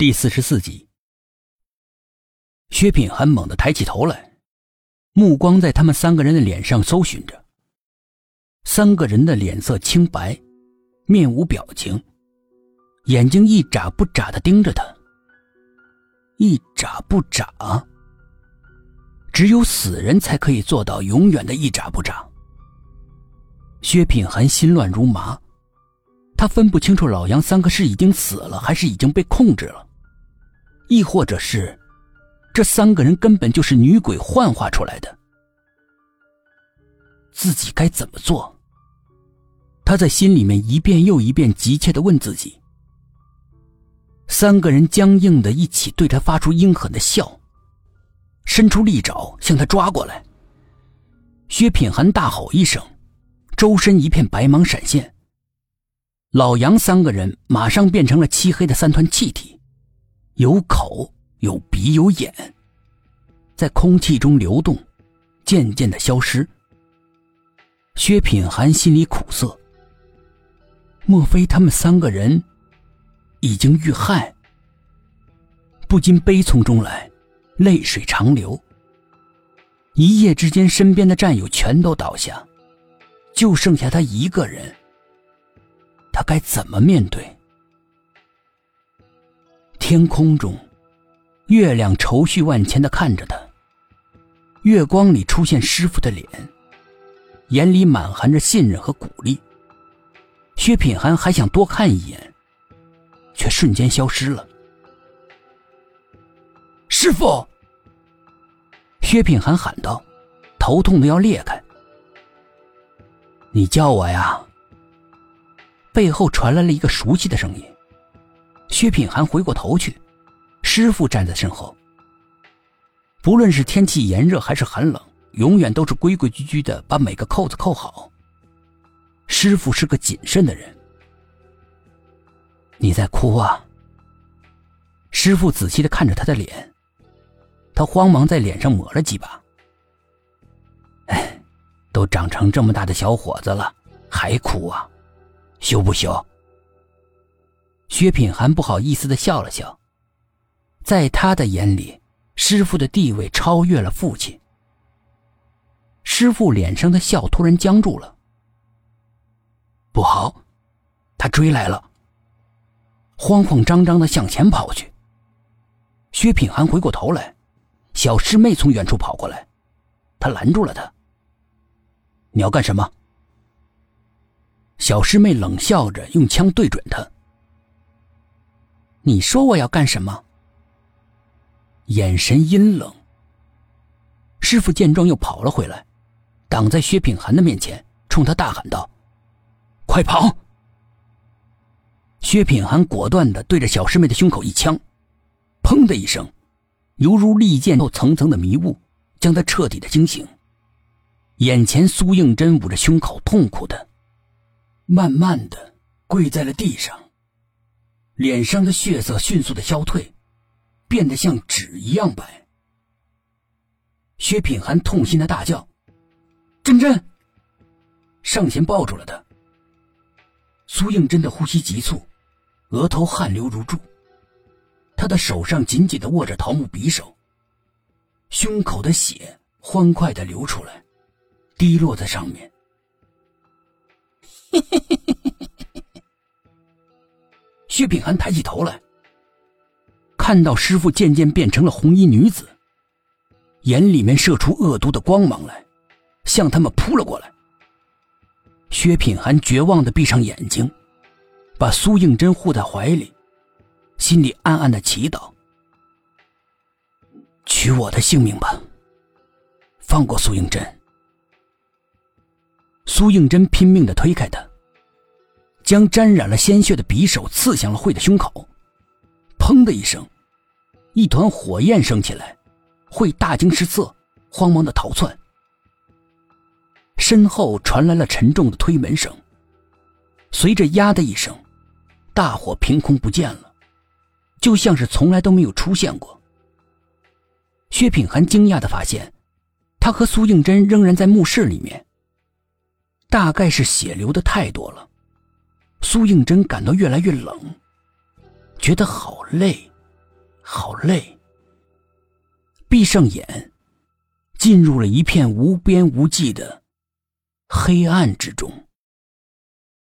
第四十四集，薛品涵猛地抬起头来，目光在他们三个人的脸上搜寻着。三个人的脸色清白，面无表情，眼睛一眨不眨的盯着他。一眨不眨，只有死人才可以做到永远的一眨不眨。薛品涵心乱如麻，他分不清楚老杨三个是已经死了，还是已经被控制了。亦或者是，这三个人根本就是女鬼幻化出来的。自己该怎么做？他在心里面一遍又一遍急切的问自己。三个人僵硬的一起对他发出阴狠的笑，伸出利爪向他抓过来。薛品涵大吼一声，周身一片白芒闪现。老杨三个人马上变成了漆黑的三团气体。有口有鼻有眼，在空气中流动，渐渐的消失。薛品涵心里苦涩。莫非他们三个人已经遇害？不禁悲从中来，泪水长流。一夜之间，身边的战友全都倒下，就剩下他一个人。他该怎么面对？天空中，月亮愁绪万千的看着他。月光里出现师傅的脸，眼里满含着信任和鼓励。薛品涵还想多看一眼，却瞬间消失了。师傅，薛品涵喊道，头痛的要裂开。你叫我呀？背后传来了一个熟悉的声音。薛品涵回过头去，师傅站在身后。不论是天气炎热还是寒冷，永远都是规规矩矩的把每个扣子扣好。师傅是个谨慎的人。你在哭啊？师傅仔细的看着他的脸，他慌忙在脸上抹了几把。哎，都长成这么大的小伙子了，还哭啊？羞不羞？薛品涵不好意思的笑了笑，在他的眼里，师傅的地位超越了父亲。师傅脸上的笑突然僵住了。不好，他追来了！慌慌张张的向前跑去。薛品涵回过头来，小师妹从远处跑过来，他拦住了他。你要干什么？小师妹冷笑着，用枪对准他。你说我要干什么？眼神阴冷。师傅见状又跑了回来，挡在薛品涵的面前，冲他大喊道：“快跑！”薛品涵果断的对着小师妹的胸口一枪，砰的一声，犹如利剑后层层的迷雾，将他彻底的惊醒。眼前苏应真捂着胸口，痛苦的，慢慢的跪在了地上。脸上的血色迅速的消退，变得像纸一样白。薛品涵痛心的大叫：“真真！”上前抱住了他。苏应真的呼吸急促，额头汗流如注，他的手上紧紧的握着桃木匕首，胸口的血欢快的流出来，滴落在上面。嘿嘿嘿嘿。薛品涵抬起头来，看到师傅渐渐变成了红衣女子，眼里面射出恶毒的光芒来，向他们扑了过来。薛品涵绝望的闭上眼睛，把苏应真护在怀里，心里暗暗的祈祷：“取我的性命吧，放过苏应真。”苏应真拼命的推开他。将沾染了鲜血的匕首刺向了慧的胸口，砰的一声，一团火焰升起来，慧大惊失色，慌忙的逃窜。身后传来了沉重的推门声，随着“呀”的一声，大火凭空不见了，就像是从来都没有出现过。薛品涵惊讶的发现，他和苏应真仍然在墓室里面，大概是血流的太多了。苏应真感到越来越冷，觉得好累，好累。闭上眼，进入了一片无边无际的黑暗之中。